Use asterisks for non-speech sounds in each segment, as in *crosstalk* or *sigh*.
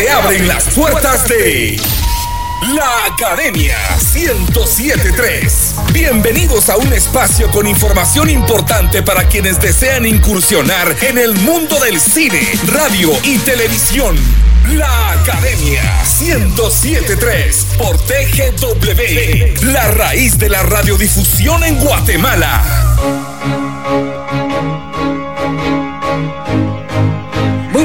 Se abren las puertas de la Academia 1073. Bienvenidos a un espacio con información importante para quienes desean incursionar en el mundo del cine, radio y televisión. La Academia 1073 por TGW, la raíz de la radiodifusión en Guatemala.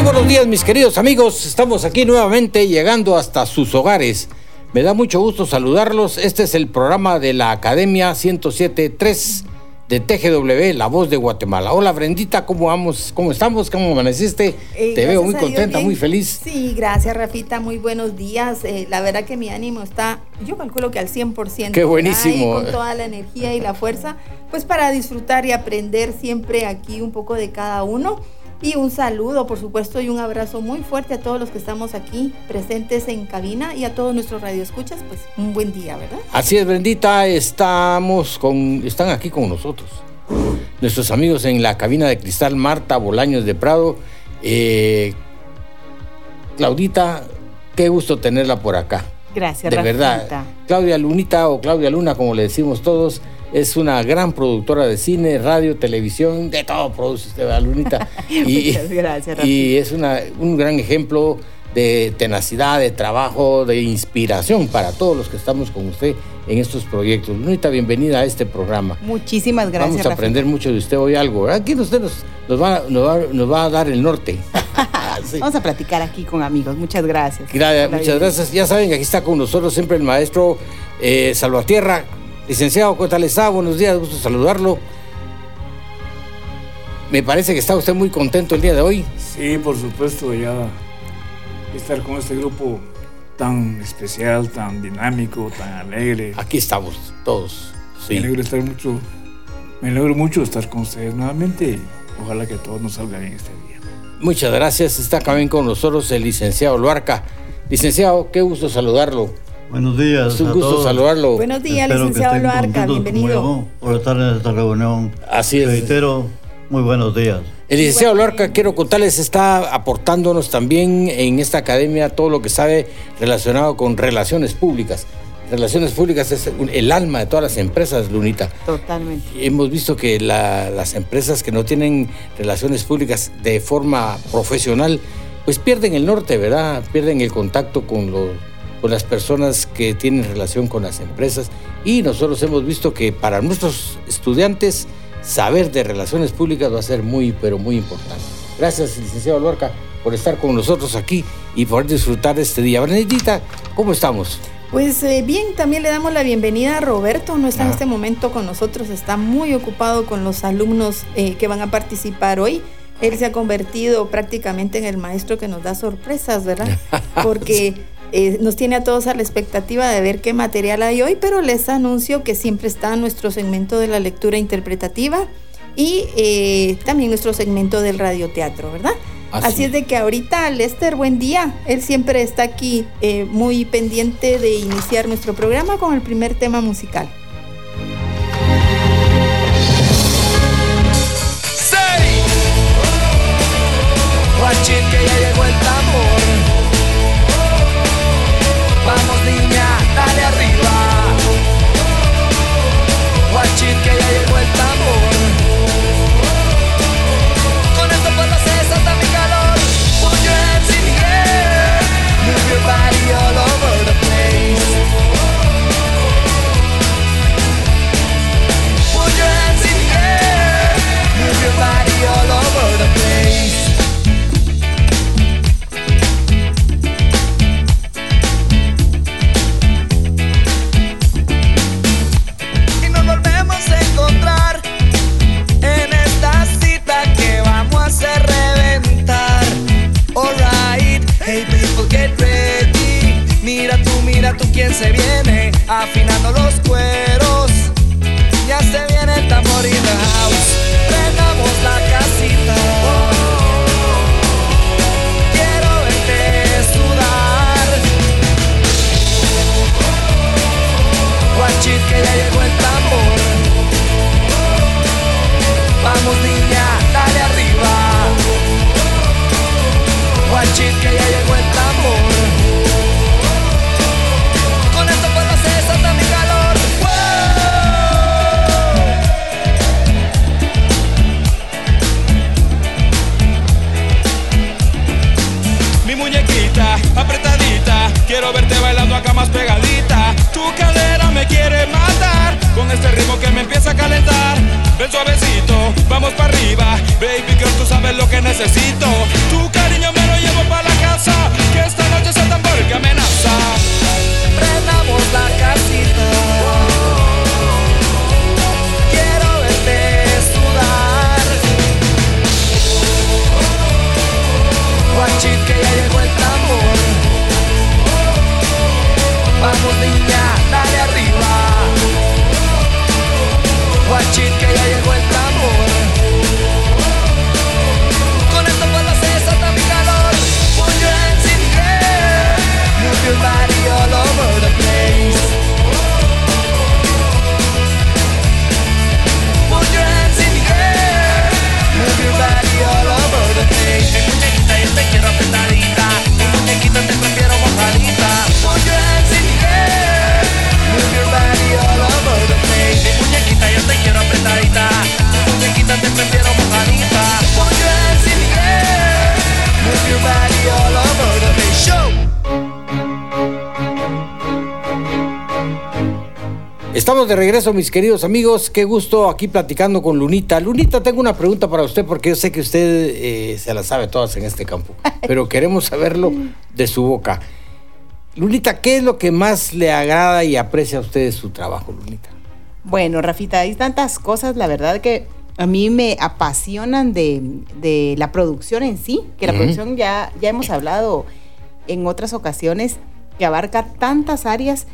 Buenos días mis queridos amigos, estamos aquí nuevamente llegando hasta sus hogares. Me da mucho gusto saludarlos, este es el programa de la Academia 1073 de TGW, La Voz de Guatemala. Hola Brendita, ¿cómo vamos? ¿Cómo estamos? ¿Cómo amaneciste? Eh, Te veo muy contenta, muy feliz. Sí, gracias Rafita, muy buenos días. Eh, la verdad que mi ánimo está, yo calculo que al 100%. Qué buenísimo. con toda la energía y la fuerza, pues para disfrutar y aprender siempre aquí un poco de cada uno. Y un saludo, por supuesto, y un abrazo muy fuerte a todos los que estamos aquí presentes en cabina y a todos nuestros radioescuchas, pues un buen día, ¿verdad? Así es, Brendita, estamos con, están aquí con nosotros. Nuestros amigos en la cabina de cristal, Marta Bolaños de Prado. eh, Claudita, qué gusto tenerla por acá. Gracias, de verdad. Claudia Lunita o Claudia Luna, como le decimos todos, es una gran productora de cine, radio, televisión, de todo produce usted, ¿verdad, Lunita? *laughs* Muchas gracias, Y es una, un gran ejemplo de tenacidad, de trabajo, de inspiración para todos los que estamos con usted en estos proyectos. Lunita, bienvenida a este programa. Muchísimas gracias. Vamos a aprender mucho de usted hoy algo. ¿verdad? Aquí usted nos, nos va, nos, va, nos va a dar el norte. *laughs* *laughs* Sí. Vamos a platicar aquí con amigos. Muchas gracias. Muchas gracias. Ya saben aquí está con nosotros siempre el maestro eh, Salvatierra. Licenciado, ¿qué tal está? Buenos días, gusto saludarlo. Me parece que está usted muy contento el día de hoy. Sí, por supuesto, ya estar con este grupo tan especial, tan dinámico, tan alegre. Aquí estamos todos. Me alegro estar mucho, me alegro mucho de estar con ustedes nuevamente y ojalá que todo nos salga bien este día. Muchas gracias. Está también con nosotros el licenciado Luarca. Licenciado, qué gusto saludarlo. Buenos días. Es un a gusto todos. saludarlo. Buenos días, Espero licenciado Loarca, bienvenido. por estar en esta reunión. Así es. Reitero, muy buenos días. El licenciado Lorca, quiero contarles, está aportándonos también en esta academia todo lo que sabe relacionado con relaciones públicas. Relaciones públicas es el alma de todas las empresas, Lunita. Totalmente. Hemos visto que la- las empresas que no tienen relaciones públicas de forma profesional, pues pierden el norte, ¿verdad? Pierden el contacto con, los, con las personas que tienen relación con las empresas. Y nosotros hemos visto que para nuestros estudiantes, saber de relaciones públicas va a ser muy, pero muy importante. Gracias, licenciado Lorca, por estar con nosotros aquí y por disfrutar este día. Benedita, ¿cómo estamos? Pues eh, bien, también le damos la bienvenida a Roberto, no está en Ah. este momento con nosotros, está muy ocupado con los alumnos eh, que van a participar hoy. Él se ha convertido prácticamente en el maestro que nos da sorpresas, ¿verdad? *laughs* Porque eh, nos tiene a todos a la expectativa de ver qué material hay hoy, pero les anuncio que siempre está nuestro segmento de la lectura interpretativa y eh, también nuestro segmento del radioteatro, ¿verdad? Así Así, es de que ahorita Lester, buen día. Él siempre está aquí eh, muy pendiente de iniciar nuestro programa con el primer tema musical. Estamos de regreso, mis queridos amigos. Qué gusto aquí platicando con Lunita. Lunita, tengo una pregunta para usted porque yo sé que usted eh, se la sabe todas en este campo, *laughs* pero queremos saberlo de su boca. Lunita, ¿qué es lo que más le agrada y aprecia a usted de su trabajo, Lunita? Bueno, Rafita, hay tantas cosas, la verdad que a mí me apasionan de, de la producción en sí, que la producción ya, ya hemos hablado en otras ocasiones, que abarca tantas áreas.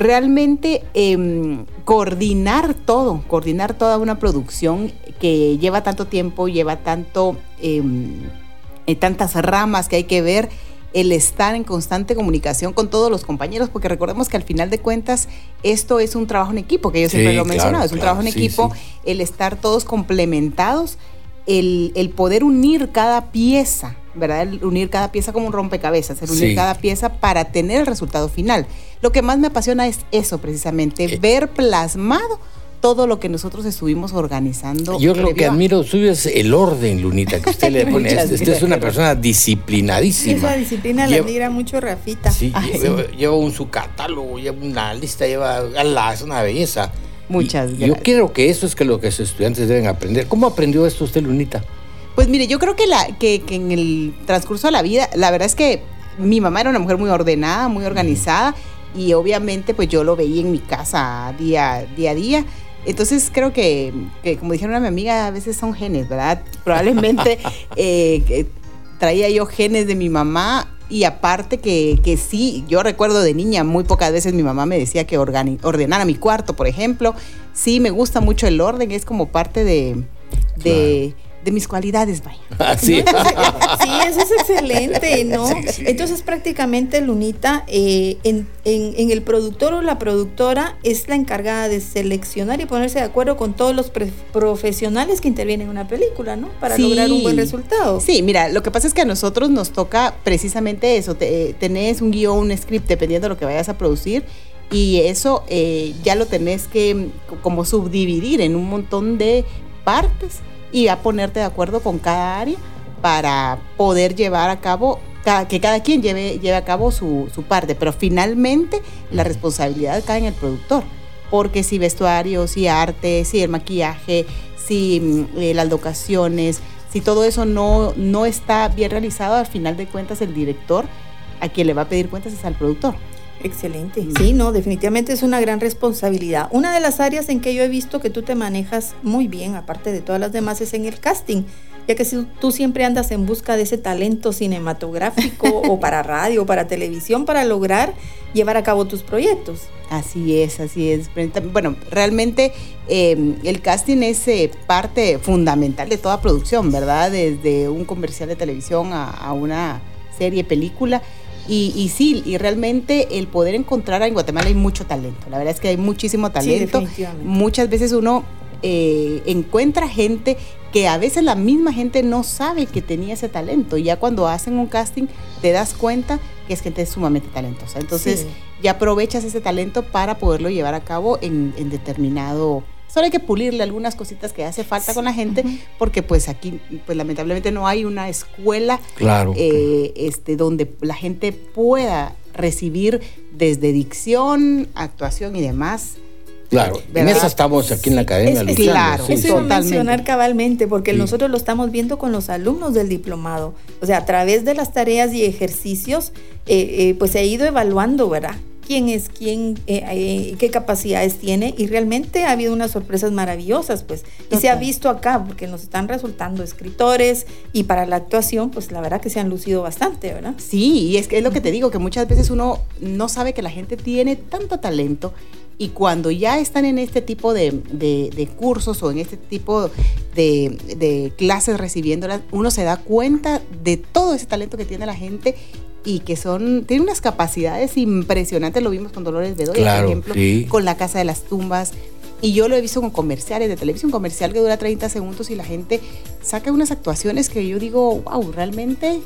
Realmente em, coordinar todo, coordinar toda una producción que lleva tanto tiempo, lleva tanto, em, eh, tantas ramas que hay que ver, el estar en constante comunicación con todos los compañeros, porque recordemos que al final de cuentas esto es un trabajo en equipo, que yo siempre Sí, lo he claro, mencionado, es un claro, trabajo en sí, equipo, sí. el estar todos complementados, el, el poder unir cada pieza, ¿verdad? El unir cada pieza como un rompecabezas, el unir cada pieza para tener el resultado final. Lo que más me apasiona es eso precisamente, Eh. ver plasmado todo lo que nosotros estuvimos organizando. Yo lo que admiro suyo es el orden, Lunita, que usted le *laughs* pone. Usted es una gracias. persona disciplinadísima. Esa disciplina la Lleva- admira mucho Rafita. Sí, Ay, lleva, sí. lleva un su catálogo, lleva una lista, lleva. ala, es una belleza. Muchas Y Yo gracias. creo que eso es que lo que sus estudiantes deben aprender. ¿Cómo aprendió esto usted, Lunita? Pues mire, yo creo que, la, que, que en el transcurso de la vida, la verdad es que mi mamá era una mujer muy ordenada, muy organizada y obviamente pues yo lo veía en mi casa día, día a día. Entonces creo que, que, como dijeron a mi amiga, a veces son genes, ¿verdad? *laughs* Probablemente eh, traía yo genes de mi mamá y aparte que, que sí, yo recuerdo de niña, muy pocas veces mi mamá me decía que ordenara mi cuarto, por ejemplo. Sí, me gusta mucho el orden, es como parte de, de mis cualidades, vaya. *laughs* Así. *laughs* Sí, eso es excelente, *laughs* ¿no? Entonces prácticamente Lunita, eh, en, en- en el productor o la productora es la encargada de seleccionar y ponerse de acuerdo con todos los profesionales que intervienen en una película, ¿no? Para Sí. lograr un buen resultado. Sí, mira, lo que pasa es que a nosotros nos toca precisamente eso, te- tenés un guion, un script, dependiendo de lo que vayas a producir, y eso eh, ya lo tenés que mm, como subdividir en un montón de partes y a ponerte de acuerdo con cada área para poder llevar a cabo, ca- que cada quien lleve, lleve a cabo su, su parte, pero finalmente la responsabilidad cae en el productor. Porque si vestuario, si arte, si el maquillaje, si mm, eh, las locaciones, si todo eso no, no está bien realizado, al final de cuentas el director a quien le va a pedir cuentas es al productor. Excelente. Sí, no, definitivamente es una gran responsabilidad. Una de las áreas en que yo he visto que tú te manejas muy bien, aparte de todas las demás, es en el casting, ya que si tú siempre andas en busca de ese talento cinematográfico *laughs* o para radio o para televisión para lograr llevar a cabo tus proyectos. Así es, así es. Bueno, realmente eh, el casting es eh, parte fundamental de toda producción, ¿verdad? Desde un comercial de televisión a, a una serie, película. Y, y sí, y realmente el poder encontrar en Guatemala hay mucho talento. La verdad es que hay muchísimo talento. Muchas veces uno eh, encuentra gente que a veces la misma gente no sabe que tenía ese talento. Y ya cuando hacen un casting te das cuenta que es gente sumamente talentosa. Entonces Sí. ya aprovechas ese talento para poderlo llevar a cabo en, en determinado... Solo hay que pulirle algunas cositas que hace falta con la gente, porque pues aquí, pues lamentablemente no hay una escuela Claro. eh, este, donde la gente pueda recibir desde dicción, actuación y demás. Claro, en eso estamos aquí en la academia Es- es- luchando. claro, sí, Eso iba a mencionar cabalmente, porque Sí. nosotros lo estamos viendo con los alumnos del diplomado. O sea, a través de las tareas y ejercicios, eh, eh, pues se ha ido evaluando, ¿verdad? Quién es quién, eh, eh, qué capacidades tiene y realmente ha habido unas sorpresas maravillosas, pues. Y se ha visto acá, porque nos están resultando escritores y para la actuación, pues la verdad que se han lucido bastante, ¿verdad? Sí, y es que es lo que te digo, que muchas veces uno no sabe que la gente tiene tanto talento y cuando ya están en este tipo de, de- de cursos o en este tipo de, de clases recibiéndolas, uno se da cuenta de todo ese talento que tiene la gente y que son, tiene unas capacidades impresionantes, lo vimos con Dolores Bedoya, Claro, por ejemplo, sí. con la Casa de las Tumbas. Y yo lo he visto con comerciales de televisión, comercial que dura 30 segundos y la gente saca unas actuaciones que yo digo, wow, realmente,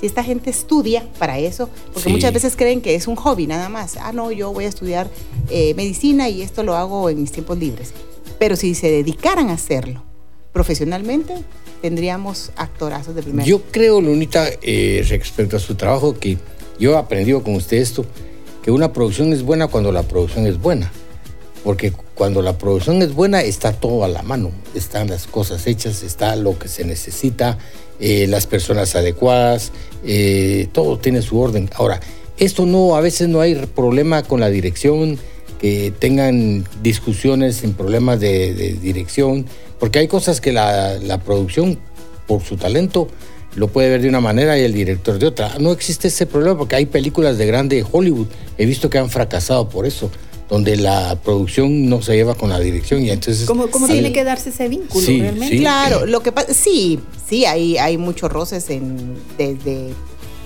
si esta gente estudia para eso, porque Sí. muchas veces creen que es un hobby nada más. Ah, no, yo voy a estudiar eh, medicina y esto lo hago en mis tiempos libres. Pero si se dedicaran a hacerlo profesionalmente, tendríamos actorazos de primera. Yo creo, Lunita, eh, respecto a su trabajo, que yo he aprendido con usted esto, que una producción es buena cuando la producción es buena. Porque cuando la producción es buena, está todo a la mano. Están las cosas hechas, está lo que se necesita, eh, las personas adecuadas, eh, todo tiene su orden. Ahora, esto no, a veces no hay problema con la dirección, que tengan discusiones sin problemas de, de dirección, porque hay cosas que la, la producción, por su talento, lo puede ver de una manera y el director de otra. No existe ese problema porque hay películas de grande Hollywood, he visto que han fracasado por eso, donde la producción no se lleva con la dirección y entonces... ¿Cómo, cómo Sí. tiene que darse ese vínculo Sí, realmente? sí. Claro, lo que pasa, sí, sí, hay, hay muchos roces en, desde,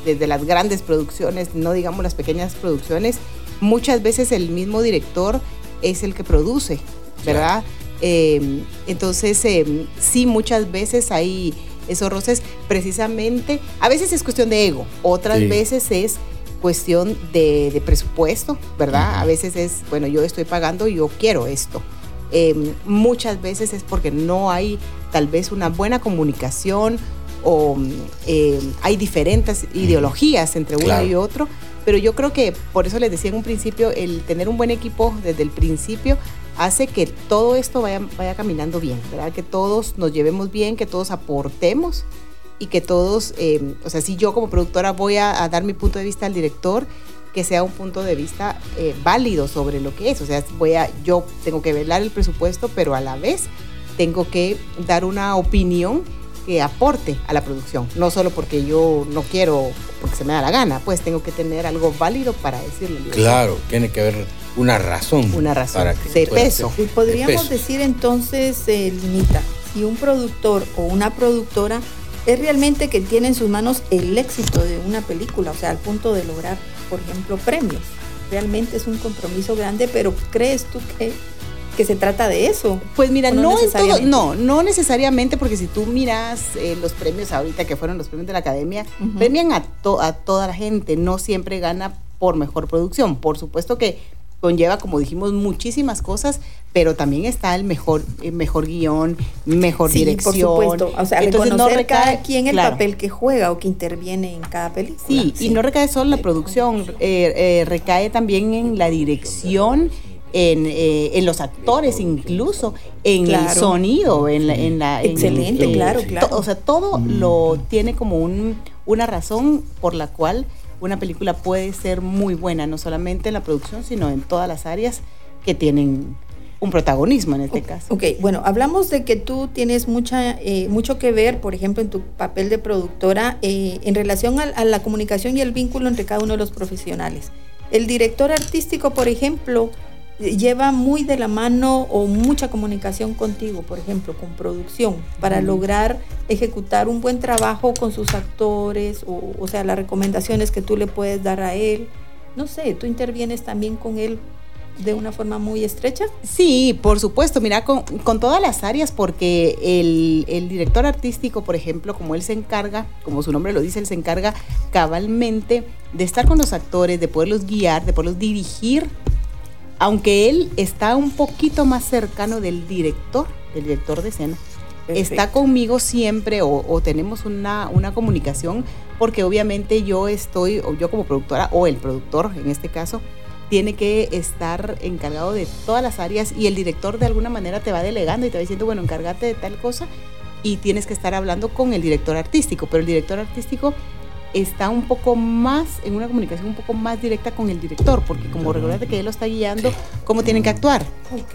desde las grandes producciones, no digamos las pequeñas producciones. Muchas veces el mismo director es el que produce, ¿verdad? Eh, entonces, eh, sí, muchas veces hay esos roces precisamente, a veces es cuestión de ego, otras Sí. veces es cuestión de, de presupuesto, ¿verdad? A veces es, bueno, yo estoy pagando, yo quiero esto. Eh, muchas veces es porque no hay tal vez una buena comunicación o hay diferentes ideologías entre uno Claro. y otro, pero yo creo que por eso les decía en un principio, el tener un buen equipo desde el principio hace que todo esto vaya, vaya caminando bien, ¿verdad? Que todos nos llevemos bien, que todos aportemos y que todos, eh, o sea, si yo como productora voy a, dar mi punto de vista al director, que sea un punto de vista eh, válido sobre lo que es. O sea, voy a, yo tengo que velar el presupuesto, pero a la vez tengo que dar una opinión que aporte a la producción. No solo porque yo no quiero, porque se me da la gana, pues tengo que tener algo válido para decirle. Claro, tiene que haber una razón. Una razón para que de peso. Y podríamos De peso. decir entonces, eh, Linita, si un productor o una productora es realmente que tiene en sus manos el éxito de una película, o sea, al punto de lograr, por ejemplo, premios. Realmente es un compromiso grande, pero ¿crees tú que, que se trata de eso? Pues mira, ¿O no no, en todo, no, no necesariamente, porque si tú miras eh, los premios ahorita que fueron los premios de la academia, premian a, to- a toda la gente, no siempre gana por mejor producción. Por supuesto que conlleva, como dijimos, muchísimas cosas, pero también está el mejor, el mejor guion, mejor Sí, dirección. por supuesto. O sea, Entonces, reconocer no recae- cada quien el claro. papel que juega o que interviene en cada película. Sí, y no recae solo en la producción, eh, eh, recae también en la dirección, en, eh, en los actores incluso, en el sonido, en la... En la Excelente, en- claro, to- claro. O sea, todo lo tiene como un, una razón por la cual una película puede ser muy buena, no solamente en la producción, sino en todas las áreas que tienen un protagonismo en este caso. Ok, bueno, hablamos de que tú tienes mucha, eh, mucho que ver, por ejemplo, en tu papel de productora eh, en relación a, a la comunicación y el vínculo entre cada uno de los profesionales. El director artístico, por ejemplo, eh, lleva muy de la mano o mucha comunicación contigo, por ejemplo, con producción, para lograr ejecutar un buen trabajo con sus actores, o, o sea, las recomendaciones que tú le puedes dar a él. No sé, tú intervienes también con él de una forma muy estrecha. Sí, por supuesto, mira, con, con todas las áreas, porque el, el director artístico, por ejemplo, como él se encarga, como su nombre lo dice, él se encarga cabalmente de estar con los actores, de poderlos guiar, de poderlos dirigir, aunque él está un poquito más cercano del director, del director de escena, está conmigo siempre o, o tenemos una, una comunicación porque obviamente yo estoy, o yo como productora, o el productor en este caso, tiene que estar encargado de todas las áreas y el director de alguna manera te va delegando y te va diciendo, bueno, encárgate de tal cosa y tienes que estar hablando con el director artístico, pero el director artístico está un poco más, en una comunicación un poco más directa con el director, porque como recuerda que él lo está guiando, cómo tienen que actuar.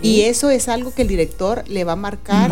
Y eso es algo que el director le va a marcar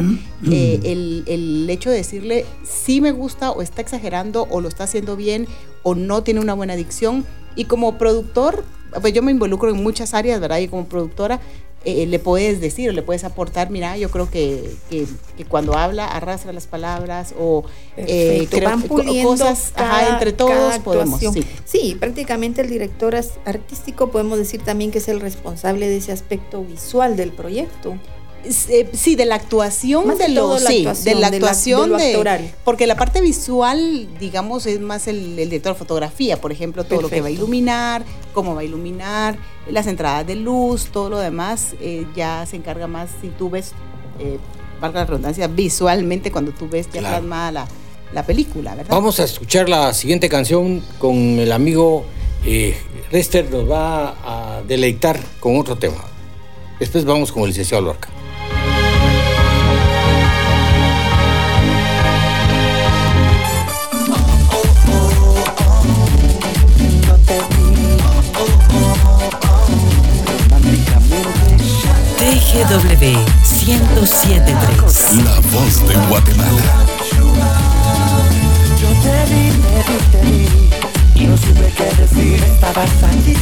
eh, el, el hecho de decirle si me gusta o está exagerando o lo está haciendo bien o no tiene una buena dicción. Y como productor, pues yo me involucro en muchas áreas, ¿verdad? Y como productora eh, le puedes decir o le puedes aportar, mira, yo creo que, que- que cuando habla arrastra las palabras o eh, creo van cosas ajá, entre todos podemos. Sí. Sí, prácticamente el director artístico podemos decir también que es el responsable de ese aspecto visual del proyecto. Eh, sí, de la actuación Más de lo, todo la sí, actuación, de la de la- actuación de lo de- actoral. porque la parte visual, digamos, es más el, el director de fotografía, por ejemplo, todo lo que va a iluminar, cómo va a iluminar, las entradas de luz, todo lo demás, eh, ya se encarga más si tú ves, eh, valga la redundancia, visualmente cuando tú ves ya Claro. plasmada la, la película, ¿verdad? Vamos a escuchar la siguiente canción con el amigo eh, Rester, nos va a deleitar con otro tema. Después vamos con el licenciado Lorca. TGW 1073. La voz de Guatemala. Yo te vi, te vi, te vi Y no supe qué decir Estabas allí,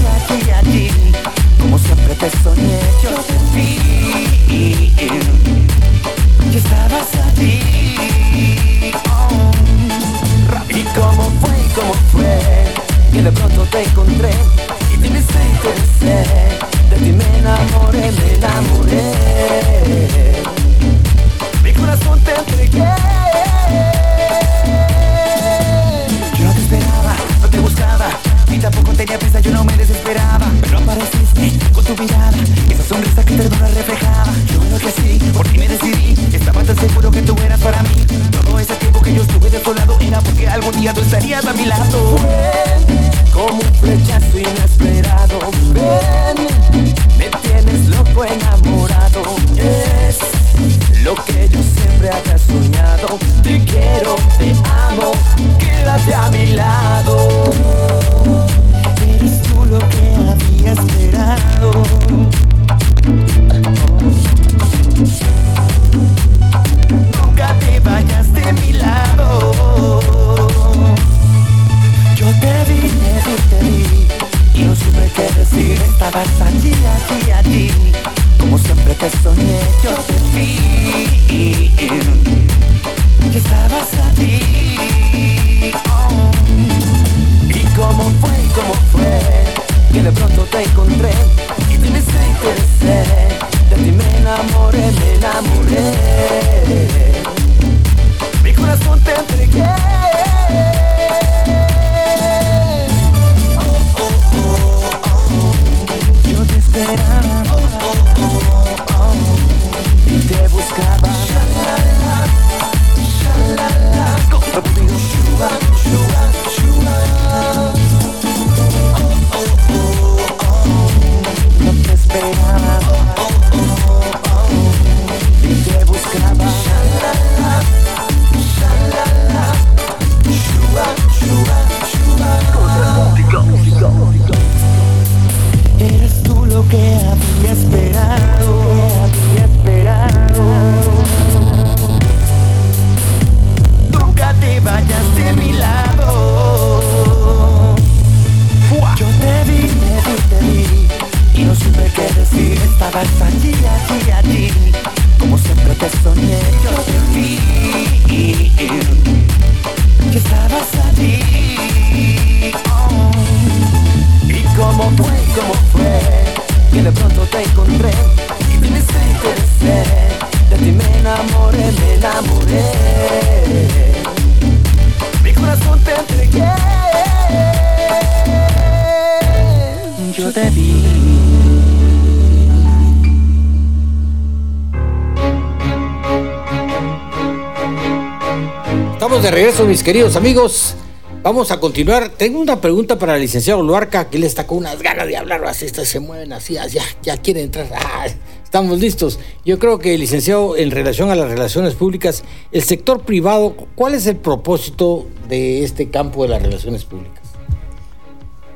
mis queridos amigos. Vamos a continuar. Tengo una pregunta para el licenciado Luarca, que él está con unas ganas de hablar, así estas se mueven así, ya, ya quiere entrar. Ah, estamos listos. Yo creo que, licenciado, en relación a las relaciones públicas, el sector privado, ¿cuál es el propósito de este campo de las relaciones públicas?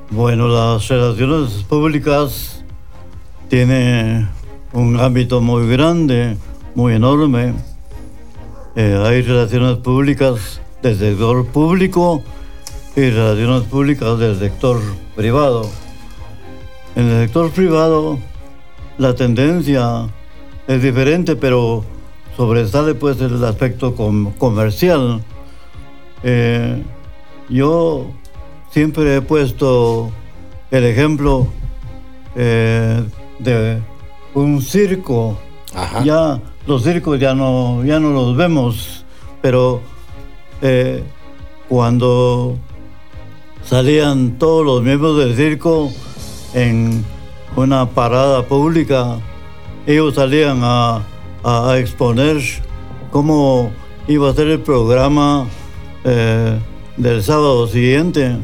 Bueno, las relaciones públicas tiene un ámbito muy grande, muy enorme. Eh, hay relaciones públicas del sector público y relaciones públicas del sector privado. En el sector privado la tendencia es diferente, pero sobresale pues el aspecto com- comercial. Eh, yo siempre he puesto el ejemplo eh, de un circo. Ajá. Ya los circos ya no, ya no los vemos, pero eh, cuando salían todos los miembros del circo en una parada pública, ellos salían a, exponer cómo iba a ser el programa eh, del sábado siguiente.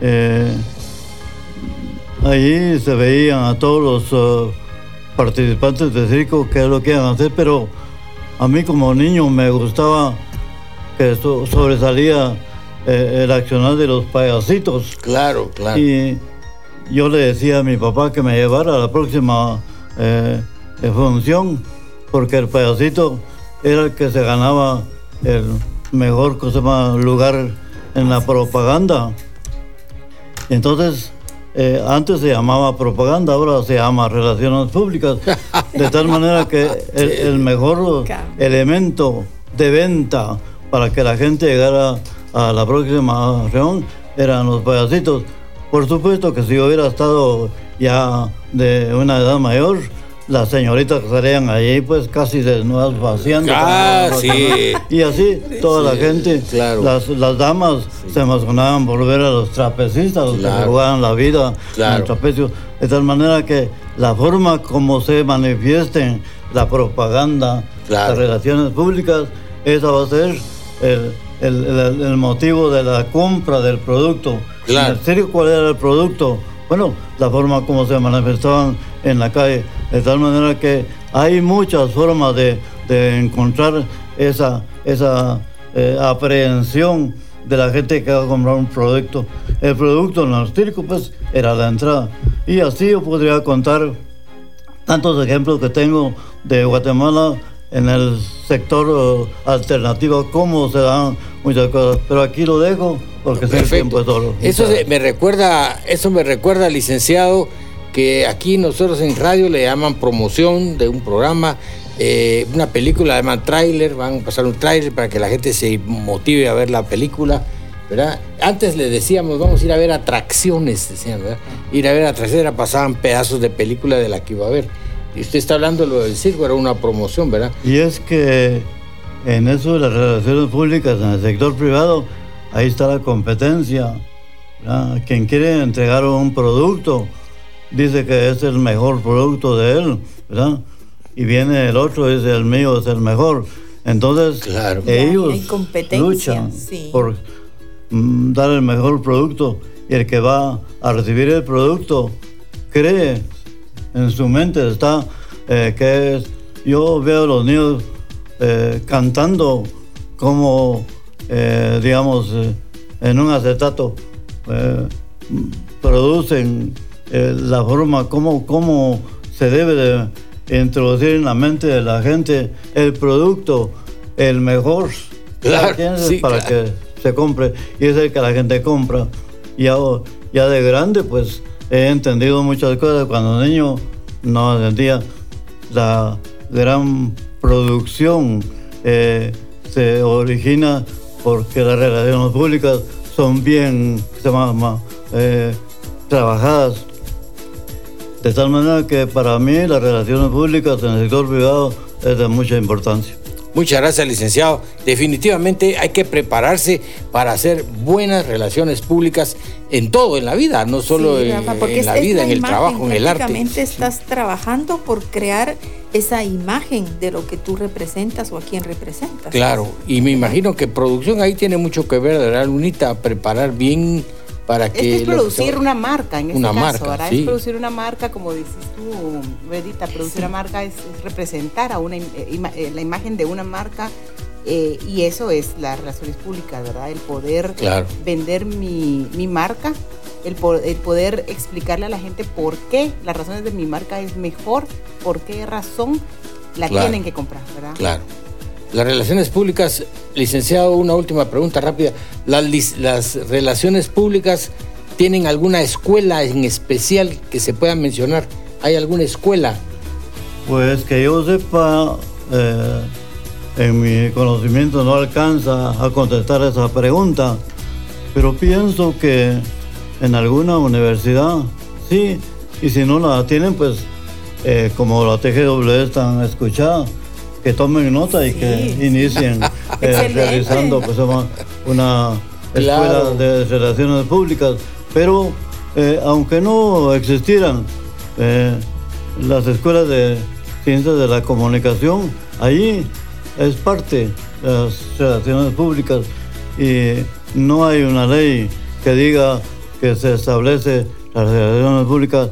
Eh, allí se veían a todos los participantes del circo qué es lo que iban a hacer, pero a mí como niño me gustaba que so- sobresalía eh, el accionar de los payasitos. Claro, claro. Y yo le decía a mi papá que me llevara a la próxima eh, función, porque el payasito era el que se ganaba el mejor cosa más, lugar en la propaganda. Entonces, eh, antes se llamaba propaganda, ahora se llama relaciones públicas, de tal manera que *laughs* el, el mejor elemento de venta para que la gente llegara a la próxima reunión eran los payasitos. Por supuesto que si yo hubiera estado ya de una edad mayor, las señoritas que salían allí pues casi desnudas vaciando. Ah, sí. Y así toda la gente, Claro. las, las damas se emocionaban por ver a los trapecistas, los que Claro. jugaban la vida en Claro. el trapecio. De tal manera que la forma como se manifiesten la propaganda, las relaciones públicas, esa va a ser el, el- el- el motivo de la compra del producto. Claro. En circo, ¿cuál era el producto? Bueno, la forma como se manifestaban en la calle. De tal manera que hay muchas formas de, de encontrar esa, esa eh, aprehensión de la gente que va a comprar un producto. El producto en el circo, pues, era la entrada. Y así yo podría contar tantos ejemplos que tengo de Guatemala en el sector eh, alternativo, cómo se dan muchas cosas. Pero aquí lo dejo porque sé el tiempo es oro. Eso se- me recuerda, eso me recuerda, licenciado, que aquí nosotros en radio le llaman promoción de un programa, eh, una película, llaman tráiler, van a pasar un tráiler para que la gente se motive a ver la película, ¿verdad? Antes le decíamos, vamos a ir a ver atracciones, decían, ¿verdad? Ir a ver atracciones, pasaban pedazos de película de la que iba a ver. Y usted está hablando de lo del circo, era una promoción, ¿verdad? Y es que en eso de las relaciones públicas en el sector privado, ahí está la competencia. ¿verdad? Quien quiere entregar un producto dice que es el mejor producto de él, ¿verdad? Y viene el otro y dice el mío es el mejor. Entonces Claro. Ellos hay competencia, luchan sí. por mm, dar el mejor producto y el que va a recibir el producto cree en su mente está eh, que es yo veo a los niños eh, cantando como eh, digamos en un acetato producen la forma como cómo se debe de introducir en la mente de la gente el producto el mejor Claro, ¿entiendes? sí, para claro. que se compre y es el que la gente compra. Ya, ya de grande, pues he entendido muchas cosas. Cuando niño no entendía la gran producción eh, se origina porque las relaciones públicas son bien se llama, eh, trabajadas. De tal manera que para mí las relaciones públicas en el sector privado es de mucha importancia. Muchas gracias, licenciado. Definitivamente hay que prepararse para hacer buenas relaciones públicas en todo, en la vida, no solo Sí, en, Rafa, la vida, en el imagen, trabajo, en el arte. Prácticamente estás trabajando por crear esa imagen de lo que tú representas o a quién representas. Claro, y me imagino que producción ahí tiene mucho que ver, ¿verdad, Lunita? Preparar bien para que... Es que es que producir una marca en Una este caso, marca, ¿verdad? sí. Es producir una marca, como dices tú, Verita, producir una marca es, es representar a una eh, ima- eh, la imagen de una marca eh, y eso es las relaciones públicas, ¿verdad? El poder Claro. vender mi, mi marca, el, po- el poder explicarle a la gente por qué las razones de mi marca es mejor, por qué razón la Claro. tienen que comprar, ¿verdad? Claro. Las relaciones públicas, licenciado, una última pregunta rápida. ¿Las, las relaciones públicas tienen alguna escuela en especial que se pueda mencionar? ¿Hay alguna escuela? Pues que yo sepa, eh, en mi conocimiento no alcanza a contestar esa pregunta, pero pienso que en alguna universidad sí, y si no la tienen, pues eh, como la TGW es tan escuchada, que tomen nota y que inicien *laughs* eh, realizando pues, una- una escuela Claro. de relaciones públicas. Pero eh, aunque no existieran eh, las escuelas de ciencias de la comunicación, allí es parte de las relaciones públicas y no hay una ley que diga que se establece las relaciones públicas.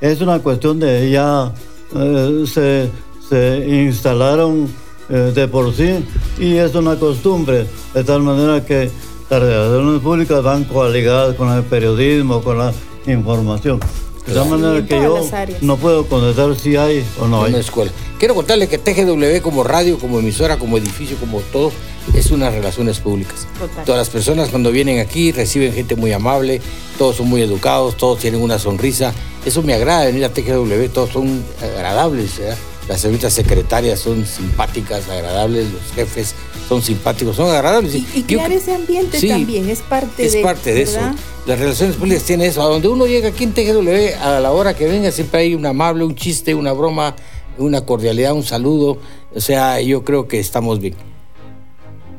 Es una cuestión de ya eh, se, se instalaron eh, de por sí y es una costumbre, de tal manera que las relaciones públicas van coaligadas con el periodismo, con la información. De tal manera que yo no puedo contestar si hay o no hay. una escuela. Quiero contarle que TGW como radio, como emisora, como edificio, como todo, es unas relaciones públicas. Total. Todas las personas cuando vienen aquí reciben gente muy amable, todos son muy educados, todos tienen una sonrisa. Eso me agrada venir a TGW, todos son agradables. ¿verdad? Las señoritas secretarias son simpáticas, agradables, los jefes son simpáticos, son agradables. Y, crear cre- ese ambiente Sí, también es parte es de parte de eso. Las relaciones públicas tienen eso. A donde uno llega aquí en TGW, a la hora que venga, siempre hay un amable, un chiste, una broma, una cordialidad, un saludo. O sea, yo creo que estamos bien.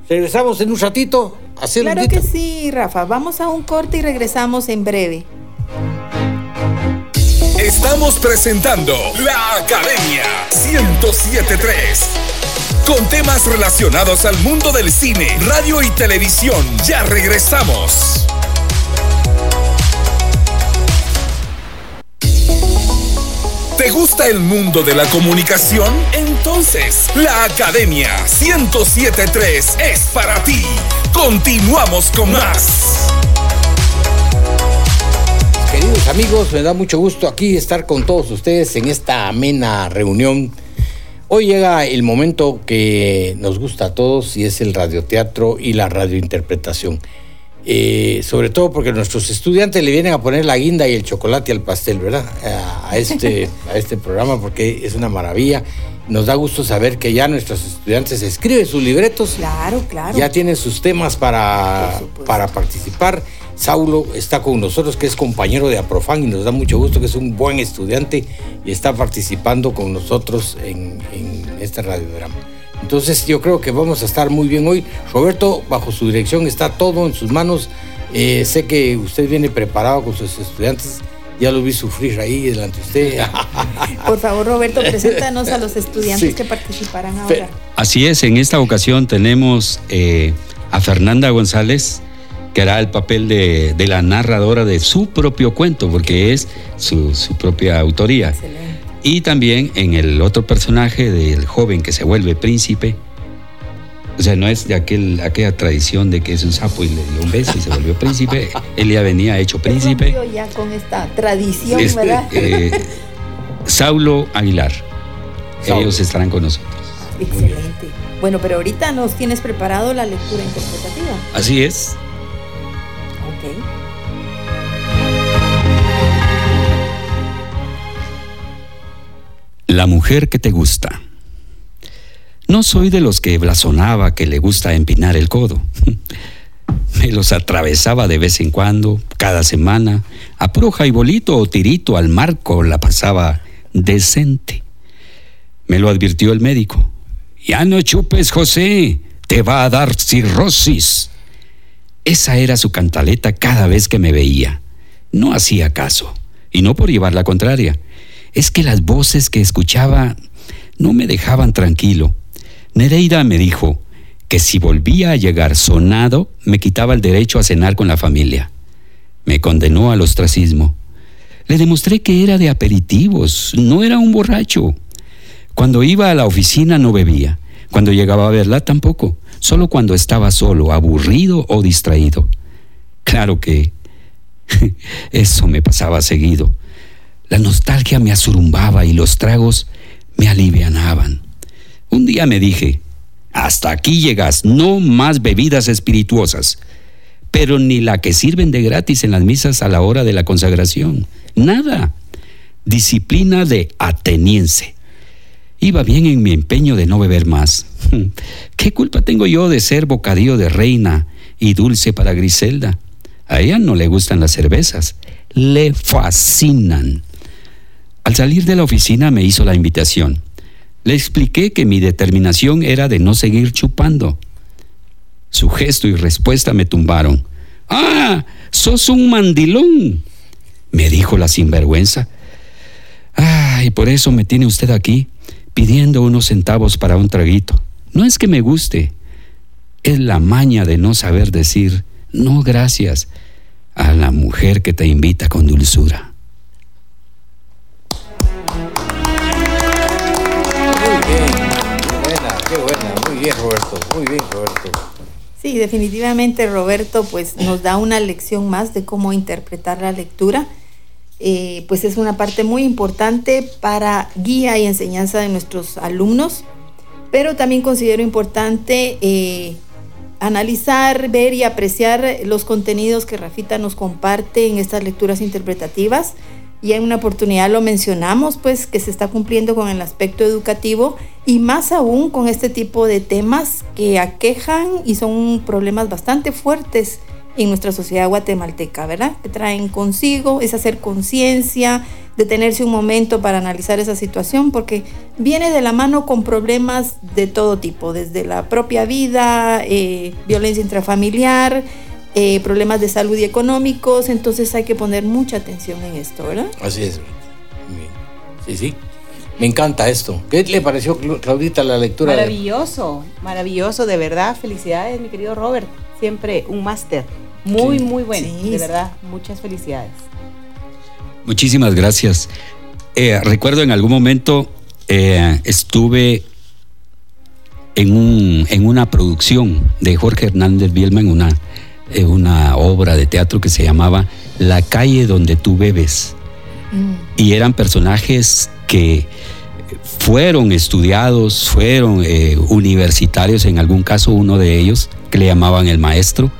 Regresamos en un ratito. a hacer Claro que sí, Rafa. Vamos a un corte y regresamos en breve. Estamos presentando La Academia 1073. Con temas relacionados al mundo del cine, radio y televisión. Ya regresamos. ¿Te gusta el mundo de la comunicación? Entonces, la Academia 1073 es para ti. Continuamos con más. Queridos amigos, me da mucho gusto aquí estar con todos ustedes en esta amena reunión. Hoy llega el momento que nos gusta a todos y es el radioteatro y la radiointerpretación. Eh, sobre todo porque nuestros estudiantes le vienen a poner la guinda y el chocolate al pastel, ¿verdad? A- este, *laughs* a este programa porque es una maravilla. Nos da gusto saber que ya nuestros estudiantes escriben sus libretos Claro, claro. ya tienen sus temas para, para participar. Saulo está con nosotros, que es compañero de Aprofan y nos da mucho gusto que es un buen estudiante y está participando con nosotros en, en este radiodrama. Entonces yo creo que vamos a estar muy bien hoy. Roberto, bajo su dirección está todo en sus manos. Eh, sé que usted viene preparado con sus estudiantes. Ya lo vi sufrir ahí delante de usted. *laughs* Por favor, Roberto, *laughs* preséntanos a los estudiantes Sí. que participarán ahora. Así es, en esta ocasión tenemos eh, a Fernanda González, que hará el papel de, de la narradora de su propio cuento, porque es su, su propia autoría. Excelente. Y también en el otro personaje del joven que se vuelve príncipe. O sea, no es de aquel, aquella tradición de que es un sapo y le dio un beso y se volvió príncipe. *laughs* Él ya venía hecho príncipe. Ya con esta tradición, Este, ¿verdad? eh, Saulo Aguilar. Saulo. Ellos estarán con nosotros. Excelente. Bueno, pero ahorita nos tienes preparado la lectura interpretativa. Así es. Ok. La mujer que te gusta. No soy de los que blasonaba que le gusta empinar el codo. *laughs* Me los atravesaba de vez en cuando, cada semana, a puro jaibolito o tirito al marco la pasaba decente. Me lo advirtió el médico. Ya no chupes, José, te va a dar cirrosis. Esa era su cantaleta cada vez que me veía. No hacía caso, y no por llevar la contraria. Es que las voces que escuchaba no me dejaban tranquilo. Nereida me dijo que si volvía a llegar sonado, me quitaba el derecho a cenar con la familia. Me condenó al ostracismo. Le demostré que era de aperitivos, no era un borracho. Cuando iba a la oficina no bebía. Cuando llegaba a verla tampoco. Solo cuando estaba solo, aburrido o distraído. Claro que *laughs* eso me pasaba seguido. La nostalgia me asurumbaba y los tragos me alivianaban. Un día me dije, hasta aquí llegas, no más bebidas espirituosas, pero ni la que sirven de gratis en las misas a la hora de la consagración. Nada. Disciplina de ateniense. Iba bien en mi empeño de no beber más. *laughs* ¿Qué culpa tengo yo de ser bocadillo de reina y dulce para Griselda? A ella no le gustan las cervezas, le fascinan. Al salir de la oficina me hizo la invitación. Le expliqué que mi determinación era de no seguir chupando. Su gesto y respuesta me tumbaron. ¡Ah! ¡Sos un mandilón! me dijo la sinvergüenza. ¡Ah! Y por eso me tiene usted aquí, pidiendo unos centavos para un traguito. No es que me guste, es la maña de no saber decir no gracias a la mujer que te invita con dulzura. Bien Roberto, muy bien Roberto. Sí, definitivamente Roberto pues nos da una lección más de cómo interpretar la lectura. Eh, pues es una parte muy importante para guía y enseñanza de nuestros alumnos, pero también considero importante eh, analizar, ver y apreciar los contenidos que Rafita nos comparte en estas lecturas interpretativas. Y en una oportunidad lo mencionamos, pues que se está cumpliendo con el aspecto educativo y más aún con este tipo de temas que aquejan y son problemas bastante fuertes en nuestra sociedad guatemalteca, ¿verdad? Que traen consigo es hacer conciencia, detenerse un momento para analizar esa situación, porque viene de la mano con problemas de todo tipo, desde la propia vida, eh, violencia intrafamiliar, eh, problemas de salud y económicos, entonces hay que poner mucha atención en esto, ¿verdad? Así es. Muy bien. Sí, sí. Me encanta esto. ¿Qué le pareció, Clau- Claudita, la lectura? de- Maravilloso, maravilloso, de verdad. Felicidades, mi querido Robert. Siempre un máster. Muy, Sí. muy bueno. Sí. De verdad, muchas felicidades. Muchísimas gracias. Eh, recuerdo en algún momento eh, estuve en, un, en una producción de Jorge Hernández Bielma en una, una obra de teatro que se llamaba La calle donde tú bebes. Y eran personajes que fueron estudiados, fueron eh, universitarios, en algún caso uno de ellos, que le llamaban el maestro.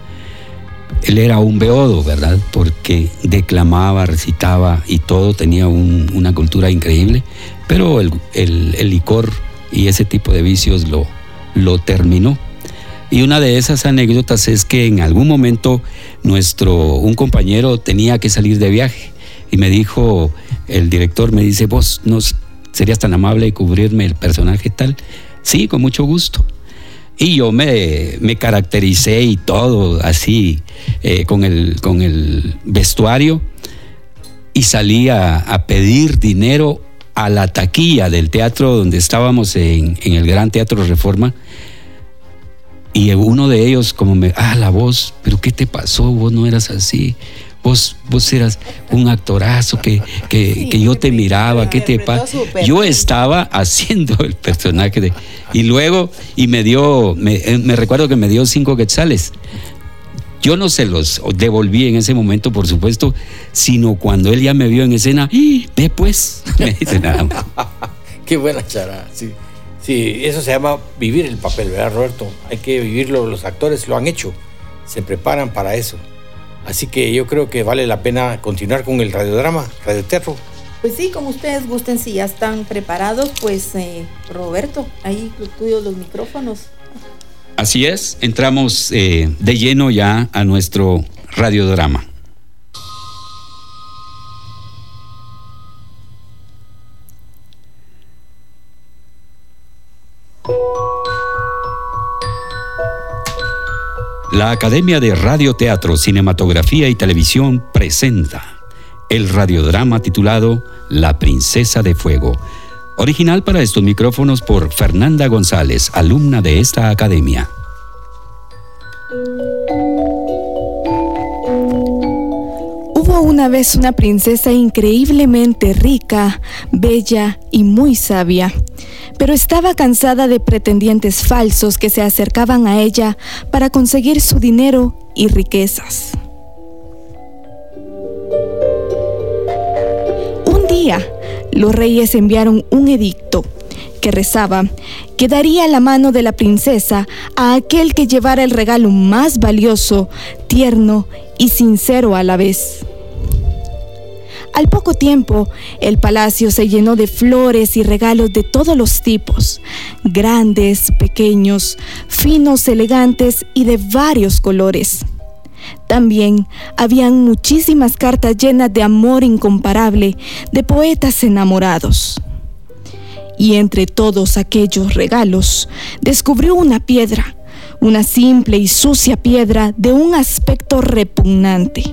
Él era un beodo, ¿verdad? Porque declamaba, recitaba y todo, tenía un- una cultura increíble, pero el, el- el licor y ese tipo de vicios lo, lo terminó. Y una de esas anécdotas es que en algún momento nuestro, un compañero tenía que salir de viaje y me dijo, el director me dice, vos nos serías tan amable de cubrirme el personaje tal. Sí, con mucho gusto. Y yo me, me caractericé y todo así, eh, con, el, con el vestuario, y salí a, a pedir dinero a la taquilla del teatro donde estábamos en, en el Gran Teatro Reforma. Y uno de ellos como me, ah, la voz, pero ¿qué te pasó? Vos no eras así. Vos, vos eras un actorazo que, que, Sí, que yo te miraba, ¿qué te pasa? Yo estaba *laughs* haciendo el personaje de... Y luego, y me dio, me, eh, me recuerdo que me dio cinco quetzales. Yo no se los devolví en ese momento, por supuesto, sino cuando él ya me vio en escena, ¡y ve pues! *laughs* Me dice nada más. Qué buena chara, sí. Sí, eso se llama vivir el papel, ¿verdad, Roberto? Hay que vivirlo, los actores lo han hecho, se preparan para eso. Así que yo creo que vale la pena continuar con el radiodrama, radioteatro. Pues sí, como ustedes gusten, si ya están preparados, pues eh, Roberto, ahí los tuyos los micrófonos. Así es, entramos eh, de lleno ya a nuestro radiodrama. La Academia de Radio Teatro, Cinematografía y Televisión presenta el radiodrama titulado La Princesa de Fuego, Original para estos micrófonos por Fernanda González, alumna de esta academia. Una vez una princesa increíblemente rica, bella y muy sabia, pero estaba cansada de pretendientes falsos que se acercaban a ella para conseguir su dinero y riquezas. Un día, los reyes enviaron un edicto que rezaba que daría la mano de la princesa a aquel que llevara el regalo más valioso, tierno y sincero a la vez. Al poco tiempo, el palacio se llenó de flores y regalos de todos los tipos, grandes, pequeños, finos, elegantes y de varios colores. También habían muchísimas cartas llenas de amor incomparable de poetas enamorados. Y entre todos aquellos regalos, descubrió una piedra, una simple y sucia piedra de un aspecto repugnante.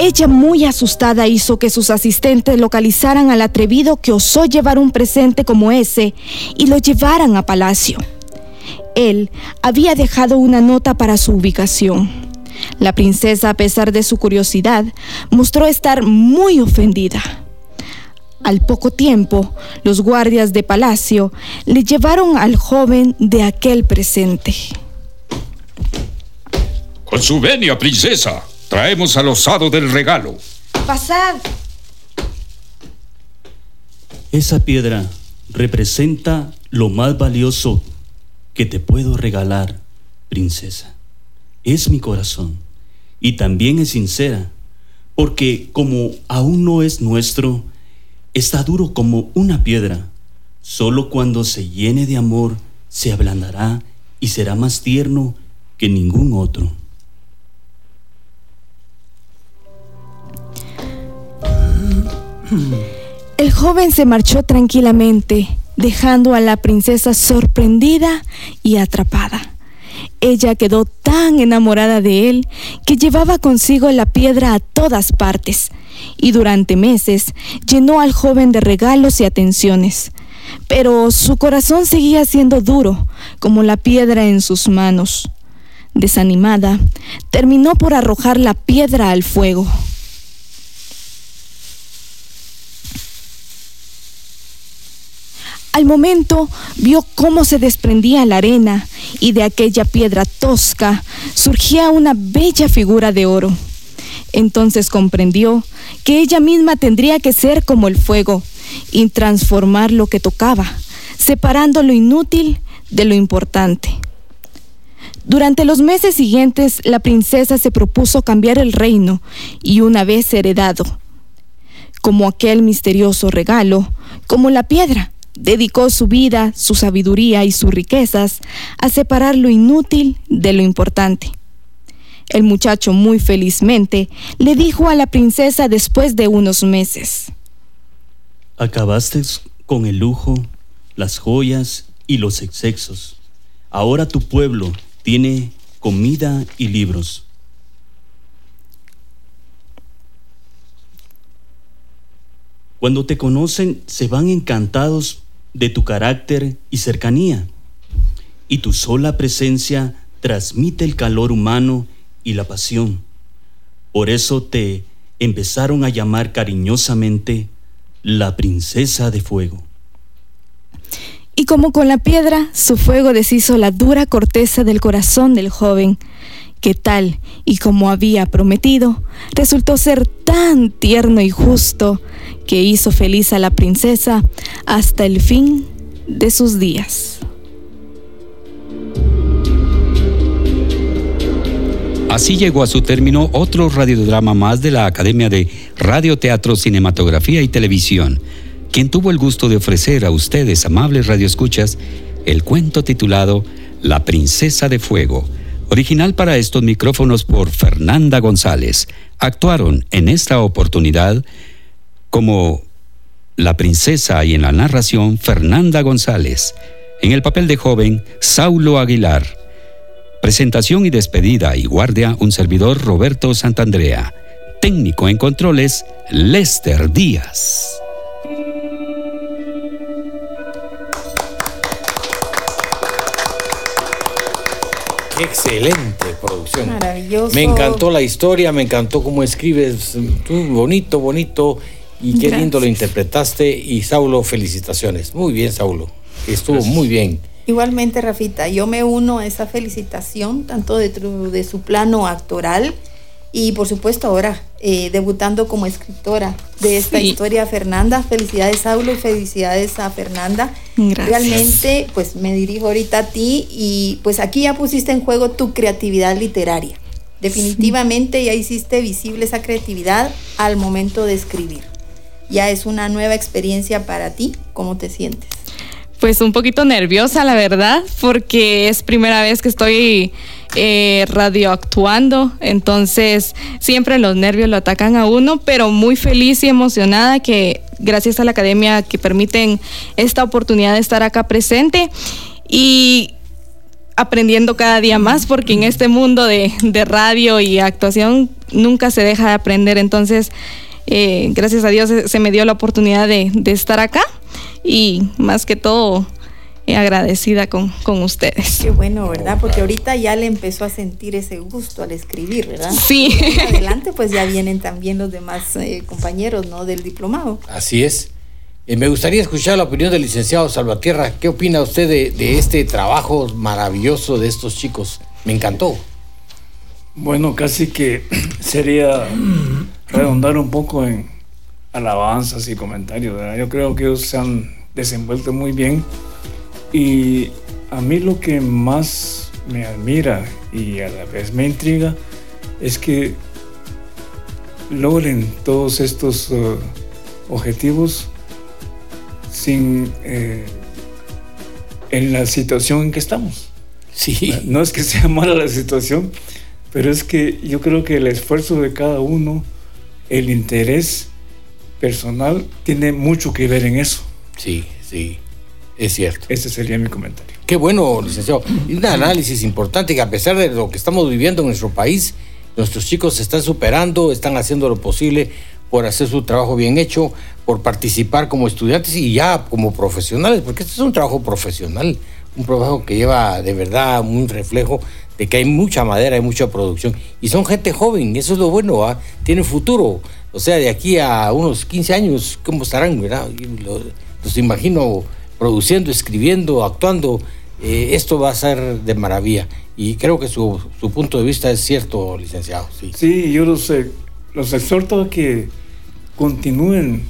Ella muy asustada hizo que sus asistentes localizaran al atrevido que osó llevar un presente como ese y lo llevaran a palacio. Él había dejado una nota para su ubicación. La princesa, a pesar de su curiosidad, mostró estar muy ofendida. Al poco tiempo, los guardias de palacio le llevaron al joven de aquel presente. Con su venia, princesa, traemos al osado del regalo. Pasad. Esa piedra representa lo más valioso que te puedo regalar, princesa. Es mi corazón y también es sincera, porque como aún no es nuestro, está duro como una piedra. Solo cuando se llene de amor se ablandará y será más tierno que ningún otro. El joven se marchó tranquilamente, dejando a la princesa sorprendida y atrapada. Ella quedó tan enamorada de él que llevaba consigo la piedra a todas partes y durante meses llenó al joven de regalos y atenciones. Pero su corazón seguía siendo duro como la piedra en sus manos. Desanimada, terminó por arrojar la piedra al fuego. Al momento vio cómo se desprendía la arena y de aquella piedra tosca surgía una bella figura de oro. Entonces comprendió que ella misma tendría que ser como el fuego y transformar lo que tocaba, separando lo inútil de lo importante. Durante los meses siguientes, la princesa se propuso cambiar el reino y una vez heredado, como aquel misterioso regalo, como la piedra, dedicó su vida, su sabiduría y sus riquezas a separar lo inútil de lo importante. El muchacho muy felizmente le dijo a la princesa después de unos meses. Acabaste con el lujo, las joyas y los excesos. Ahora tu pueblo tiene comida y libros. Cuando te conocen, se van encantados de tu carácter y cercanía. Y tu sola presencia transmite el calor humano y la pasión. Por eso te empezaron a llamar cariñosamente la princesa de fuego. Y como con la piedra, su fuego deshizo la dura corteza del corazón del joven, que tal y como había prometido, resultó ser tan tierno y justo que hizo feliz a la princesa hasta el fin de sus días. Así llegó a su término otro radiodrama más de la Academia de Radio, Teatro, Cinematografía y Televisión, quien tuvo el gusto de ofrecer a ustedes, amables radioescuchas, el cuento titulado La Princesa de Fuego, original para estos micrófonos por Fernanda González. Actuaron en esta oportunidad como la princesa y en la narración Fernanda González. En el papel de joven, Saulo Aguilar. Presentación y despedida y guardia un servidor Roberto Santandrea. técnico en controles, Lester Díaz. Qué excelente producción. Maravilloso. Me encantó la historia, me encantó cómo escribes. Tú, bonito, bonito. Y qué lindo lo interpretaste. Y Saulo, felicitaciones. Muy bien, Saulo. Estuvo muy bien. Igualmente, Rafita, yo me uno a esa felicitación, tanto de, tu- de su plano actoral y por supuesto ahora eh, debutando como escritora de esta Sí. historia, Fernanda. Felicidades, Saulo, y felicidades a Fernanda. Gracias. Realmente, pues me dirijo ahorita a ti y pues aquí ya pusiste en juego tu creatividad literaria. Definitivamente ya hiciste visible esa creatividad al momento de escribir. Ya es una nueva experiencia para ti. ¿Cómo te sientes? Pues un poquito nerviosa, la verdad, porque es primera vez que estoy eh, radioactuando, entonces siempre los nervios lo atacan a uno, pero muy feliz y emocionada que gracias a la academia que permiten esta oportunidad de estar acá presente y aprendiendo cada día más, porque en este mundo de, de radio y actuación nunca se deja de aprender, entonces eh, gracias a Dios se, se me dio la oportunidad de, de estar acá y más que todo eh, agradecida con, con ustedes. Qué bueno, ¿verdad? Porque ahorita ya le empezó a sentir ese gusto al escribir, ¿verdad? Sí. Y adelante pues ya vienen también los demás eh, compañeros, ¿no? Del diplomado. Así es. Eh, me gustaría escuchar la opinión del licenciado Salvatierra. ¿Qué opina usted de, de este trabajo maravilloso de estos chicos? Me encantó. Bueno, casi que *clears throat* sería redondar un poco en alabanzas y comentarios. ¿verdad? Yo creo que ellos se han desenvuelto muy bien y a mí lo que más me admira y a la vez me intriga es que logren todos estos eh, objetivos sin eh, en la situación en que estamos. Sí. No es que sea mala la situación, pero es que yo creo que el esfuerzo de cada uno, el interés personal, tiene mucho que ver en eso. Sí, sí, es cierto. Ese sería mi comentario. Qué bueno, licenciado. Y un análisis importante que a pesar de lo que estamos viviendo en nuestro país, nuestros chicos se están superando, están haciendo lo posible por hacer su trabajo bien hecho, por participar como estudiantes y ya como profesionales, porque este es un trabajo profesional, un trabajo que lleva de verdad un reflejo de que hay mucha madera, hay mucha producción. Y son gente joven, eso es lo bueno, ¿ah? tienen futuro. O sea, de aquí a unos 15 años, ¿cómo estarán? verdad? Los imagino produciendo, escribiendo, actuando. Eh, esto va a ser de maravilla. Y creo que su, su punto de vista es cierto, licenciado. Sí. Sí, yo los, eh, los exhorto a que continúen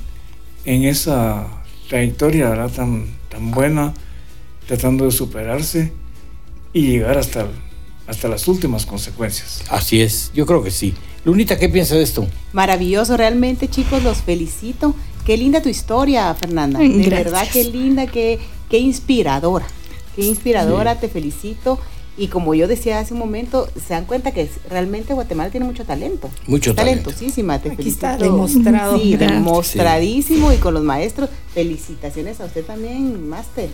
en esa trayectoria ¿verdad? tan, tan buena, tratando de superarse y llegar hasta, hasta las últimas consecuencias. Así es, yo creo que sí. Lunita, ¿qué piensa de esto? Maravilloso, realmente chicos, los felicito. Qué linda tu historia, Fernanda. De Gracias. verdad, qué linda, qué, qué inspiradora. Qué inspiradora, te felicito. Y como yo decía hace un momento, se dan cuenta que realmente Guatemala tiene mucho talento. Mucho talento. Talentosísima, te Aquí felicito. está demostrado. Sí, Gracias. demostradísimo. Y con los maestros, felicitaciones a usted también, máster.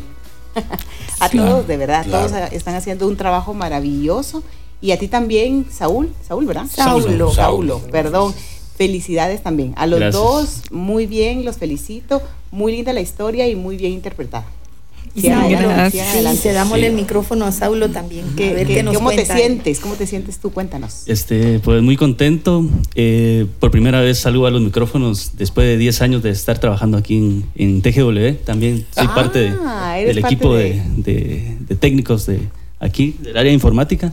*laughs* a todos, de verdad, claro. todos están haciendo un trabajo maravilloso. Y a ti también, Saúl, Saúl, ¿verdad? Saulo, Saulo, Saulo. perdón. Felicidades también. A los Gracias. dos, muy bien, los felicito. Muy linda la historia y muy bien interpretada. Sí, dámosle Sí. el micrófono a Saulo también. ¿Qué- a ver qué- qué nos ¿Cómo te cuenta él. sientes? ¿Cómo te sientes tú? Cuéntanos. Este, pues muy contento. Eh, por primera vez salgo a los micrófonos después de 10 años de estar trabajando aquí en, en TGW. También soy Ah, parte de- del parte equipo de- de, de- de técnicos de aquí, del área de informática.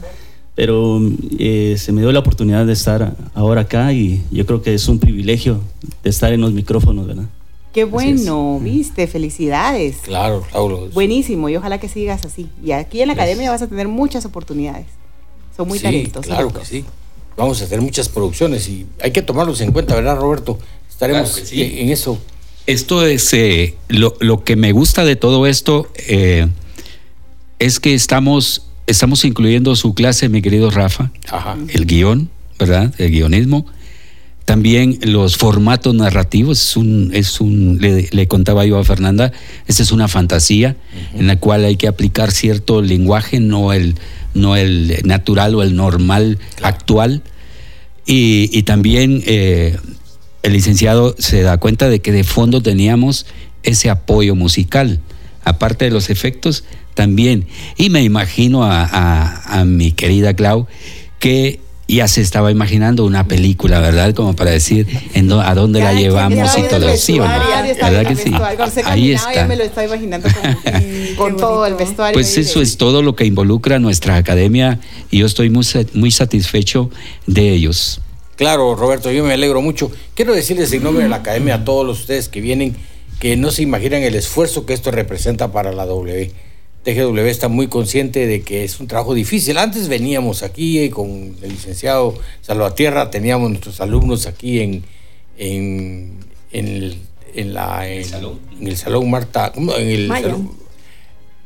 Pero eh, se me dio la oportunidad de estar ahora acá y yo creo que es un privilegio de estar en los micrófonos, ¿verdad? Qué bueno, viste, felicidades. Claro, Saulo. Buenísimo, y ojalá que sigas así. Y aquí en la academia vas a tener muchas oportunidades. Son muy sí, talentosos. Claro que sí. Vamos a hacer muchas producciones y hay que tomarlos en cuenta, ¿verdad, Roberto? Estaremos Claro sí. en eso. Esto es eh, lo, lo que me gusta de todo esto eh, es que estamos, estamos incluyendo su clase, mi querido Rafa, Ajá. el guion, ¿verdad? El guionismo. También los formatos narrativos, es un, es un le, le contaba yo a Fernanda, esta es una fantasía en la cual hay que aplicar cierto lenguaje, no el, no el natural o el normal actual. Y, y también eh, el licenciado se da cuenta de que de fondo teníamos ese apoyo musical, aparte de los efectos también. Y me imagino a, a- a mi querida Clau que ya se estaba imaginando una película, ¿verdad? Como para decir en a dónde la llevamos y todo, ¿sí o no? ¿Verdad que sí? Ahí está. me lo estaba imaginando como- con *laughs* todo el vestuario. Pues eso de- es todo lo que involucra a nuestra academia y yo estoy muy, muy satisfecho de ellos. Claro, Roberto, yo me alegro mucho. Quiero decirles en nombre de la academia a todos ustedes que vienen que no se imaginan el esfuerzo que esto representa para la W. TGW está muy consciente de que es un trabajo difícil. Antes veníamos aquí eh, con el licenciado Salvatierra, teníamos nuestros alumnos aquí en, en, en el, en la, en, en el Salón Marta, ¿cómo? en el Maya. Salón,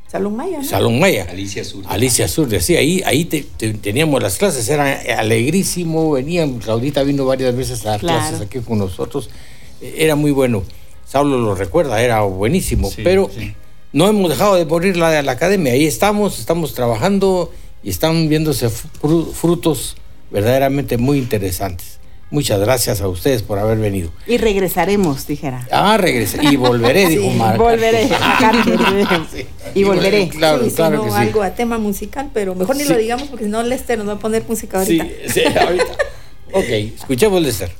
Salón Maya. ¿no? Salón Maya. Alicia Sur. Alicia Sur, decía, ahí, ahí te- te- teníamos las clases, era alegrísimo, venían, Claudita vino varias veces a dar Claro. clases aquí con nosotros, eh, era muy bueno. Saulo lo recuerda, era buenísimo, Sí, pero sí. No hemos dejado de morir la, la academia, ahí estamos, estamos trabajando y están viéndose fru- frutos verdaderamente muy interesantes. Muchas gracias a ustedes por haber venido. Y regresaremos, dijera. Ah, regresé y volveré, *laughs* dijo Marca. *laughs* Volveré. Sí. Y volveré. Claro, Sí, si claro no, que sí. algo a tema musical, pero mejor ni Sí. lo digamos porque si no Lester nos va a poner música Sí, ahorita. sí, *laughs* ahorita. Ok, escuchemos Lester.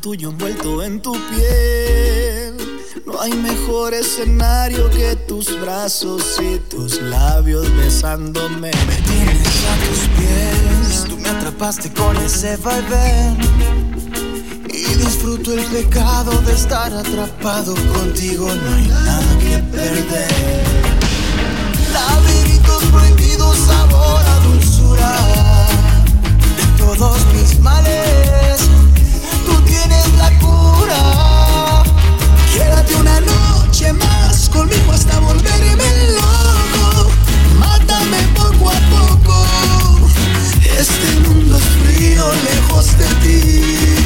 Tuyo envuelto en tu piel. No hay mejor escenario que tus brazos y tus labios besándome. Me tienes a tus pies, tú me atrapaste con ese vaivén. Y disfruto el pecado de estar atrapado contigo, no hay nada que perder. Laberintos prohibidos, sabor a dulzura de todos mis males. Tienes la cura. Quédate una noche más conmigo hasta volverme loco. Mátame poco a poco. Este mundo es frío lejos de ti.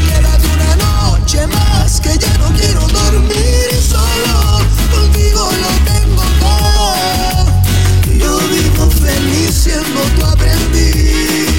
Quédate una noche más que ya no quiero dormir solo. Contigo lo tengo todo. Yo vivo feliz siendo tu aprendiz.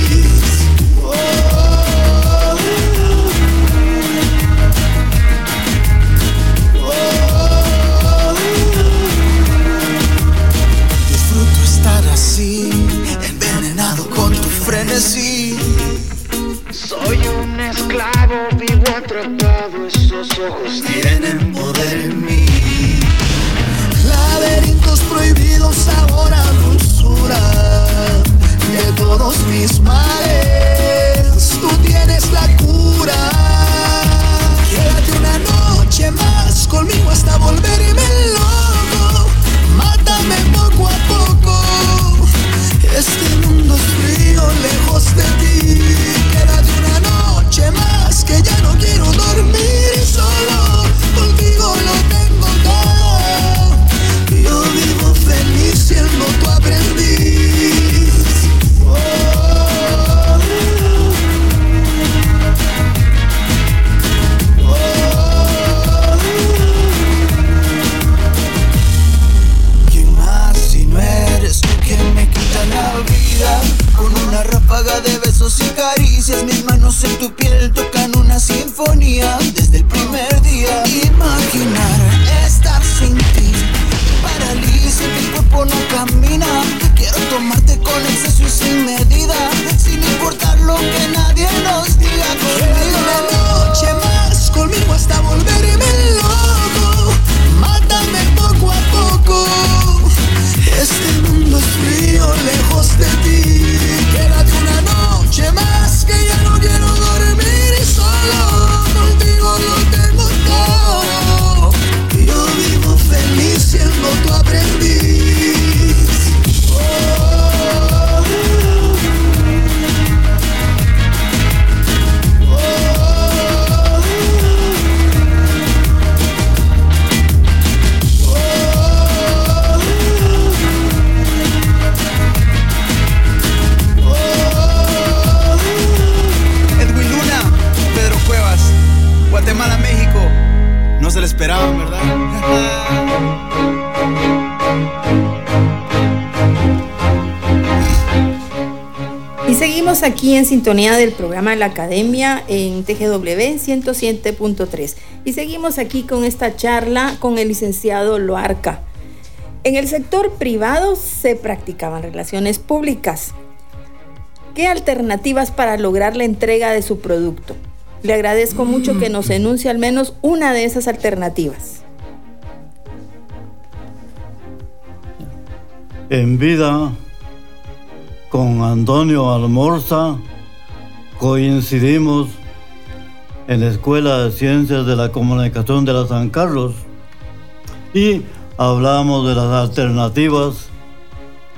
Aquí en sintonía del programa de la Academia en TGW 107.3 y seguimos aquí con esta charla con el licenciado Loarca. En el sector privado se practicaban relaciones públicas. ¿Qué alternativas para lograr la entrega de su producto? Le agradezco mucho que nos enuncie al menos una de esas alternativas. En vida, con Antonio Almorza, coincidimos en la Escuela de Ciencias de la Comunicación de la San Carlos y hablamos de las alternativas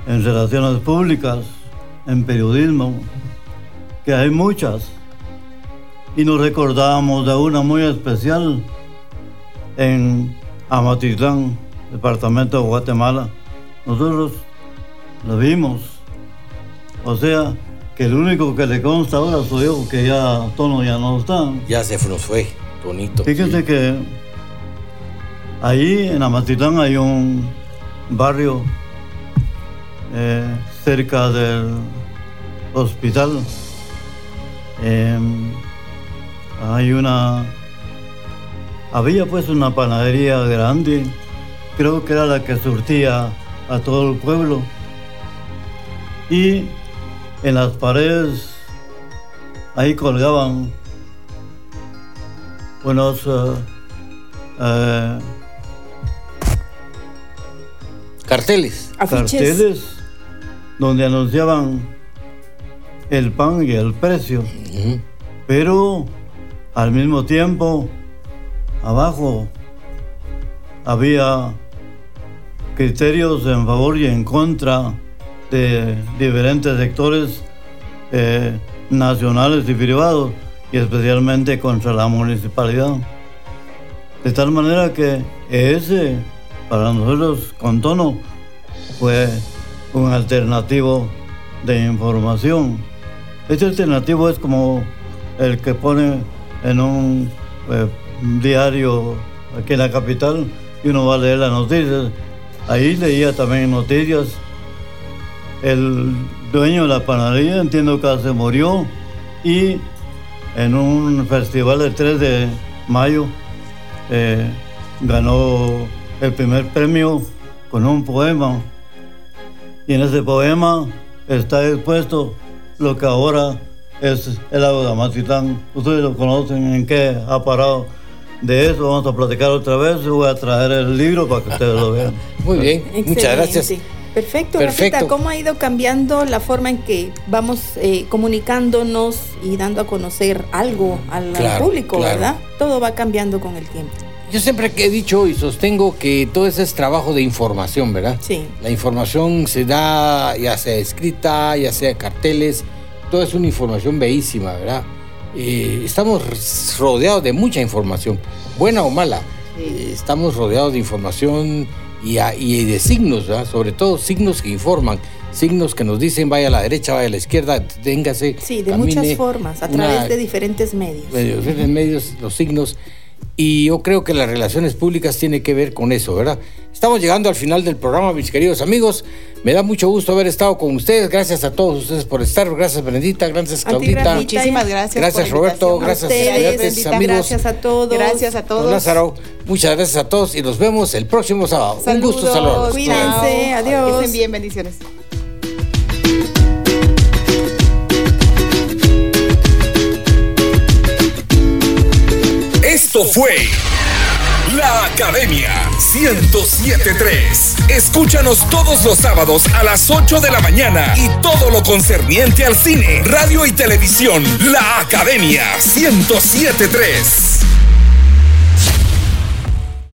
en relaciones públicas, en periodismo, que hay muchas. Y nos recordamos de una muy especial en Amatitlán, departamento de Guatemala. Nosotros lo vimos. O sea, que el único que le consta ahora soy yo, que ya Tono ya no está. Ya se nos fue, Tonito. Fíjense que ahí en Amatitlán hay un barrio eh, cerca del hospital. Em, hay una. Había pues una panadería grande, creo que era la que surtía a todo el pueblo. Y en las paredes ahí colgaban unos eh, Carteles. carteles donde anunciaban el pan y el precio. Pero al mismo tiempo, abajo había criterios en favor y en contra de diferentes sectores eh, nacionales y privados, y especialmente contra la municipalidad. De tal manera que ese, para nosotros, con tono, fue un alternativo de información. Este alternativo es como el que pone en un eh, diario aquí en la capital y uno va a leer las noticias. Ahí leía también noticias. El dueño de la panadería, entiendo que se murió y en un festival del 3 de mayo eh, ganó el primer premio con un poema. Y en ese poema está expuesto lo que ahora es el lago de Amatitlán. Ustedes lo conocen, en qué ha parado. De eso vamos a platicar otra vez. Voy a traer el libro para que ustedes lo vean. Muy bien, muchas Excelente. gracias. Perfecto, Perfecto. Rafita, ¿cómo ha ido cambiando la forma en que vamos eh, comunicándonos y dando a conocer algo al, Claro, público, claro. verdad? Todo va cambiando con el tiempo. Yo siempre he dicho y sostengo que todo ese es trabajo de información, ¿verdad? Sí. La información se da ya sea escrita, ya sea carteles, todo es una información bellísima, ¿verdad? Eh, estamos rodeados de mucha información, buena o mala. Eh, estamos rodeados de información y, a- y de signos, ¿verdad? Sobre todo signos que informan, signos que nos dicen vaya a la derecha, vaya a la izquierda, téngase. Sí, de camine. muchas formas, a Una- través de diferentes medios. medios, los signos. Y yo creo que las relaciones públicas tiene que ver con eso, ¿verdad? Estamos llegando al final del programa, mis queridos amigos. Me da mucho gusto haber estado con ustedes. Gracias a todos ustedes por estar. Gracias, Brendita. Gracias, Claudita. Muchísimas gracias. Gracias, por Roberto. Gracias, A ustedes, amigos. Gracias a todos. Gracias a Don todos. Lázaro, muchas gracias a todos y nos vemos el próximo sábado. Un gusto Saludos. saludarlos. Cuídense, adiós. Que estén bien, bendiciones. Esto fue La Academia 1073. Escúchanos todos los sábados a las 8 de la mañana y todo lo concerniente al cine, radio y televisión. La Academia 1073.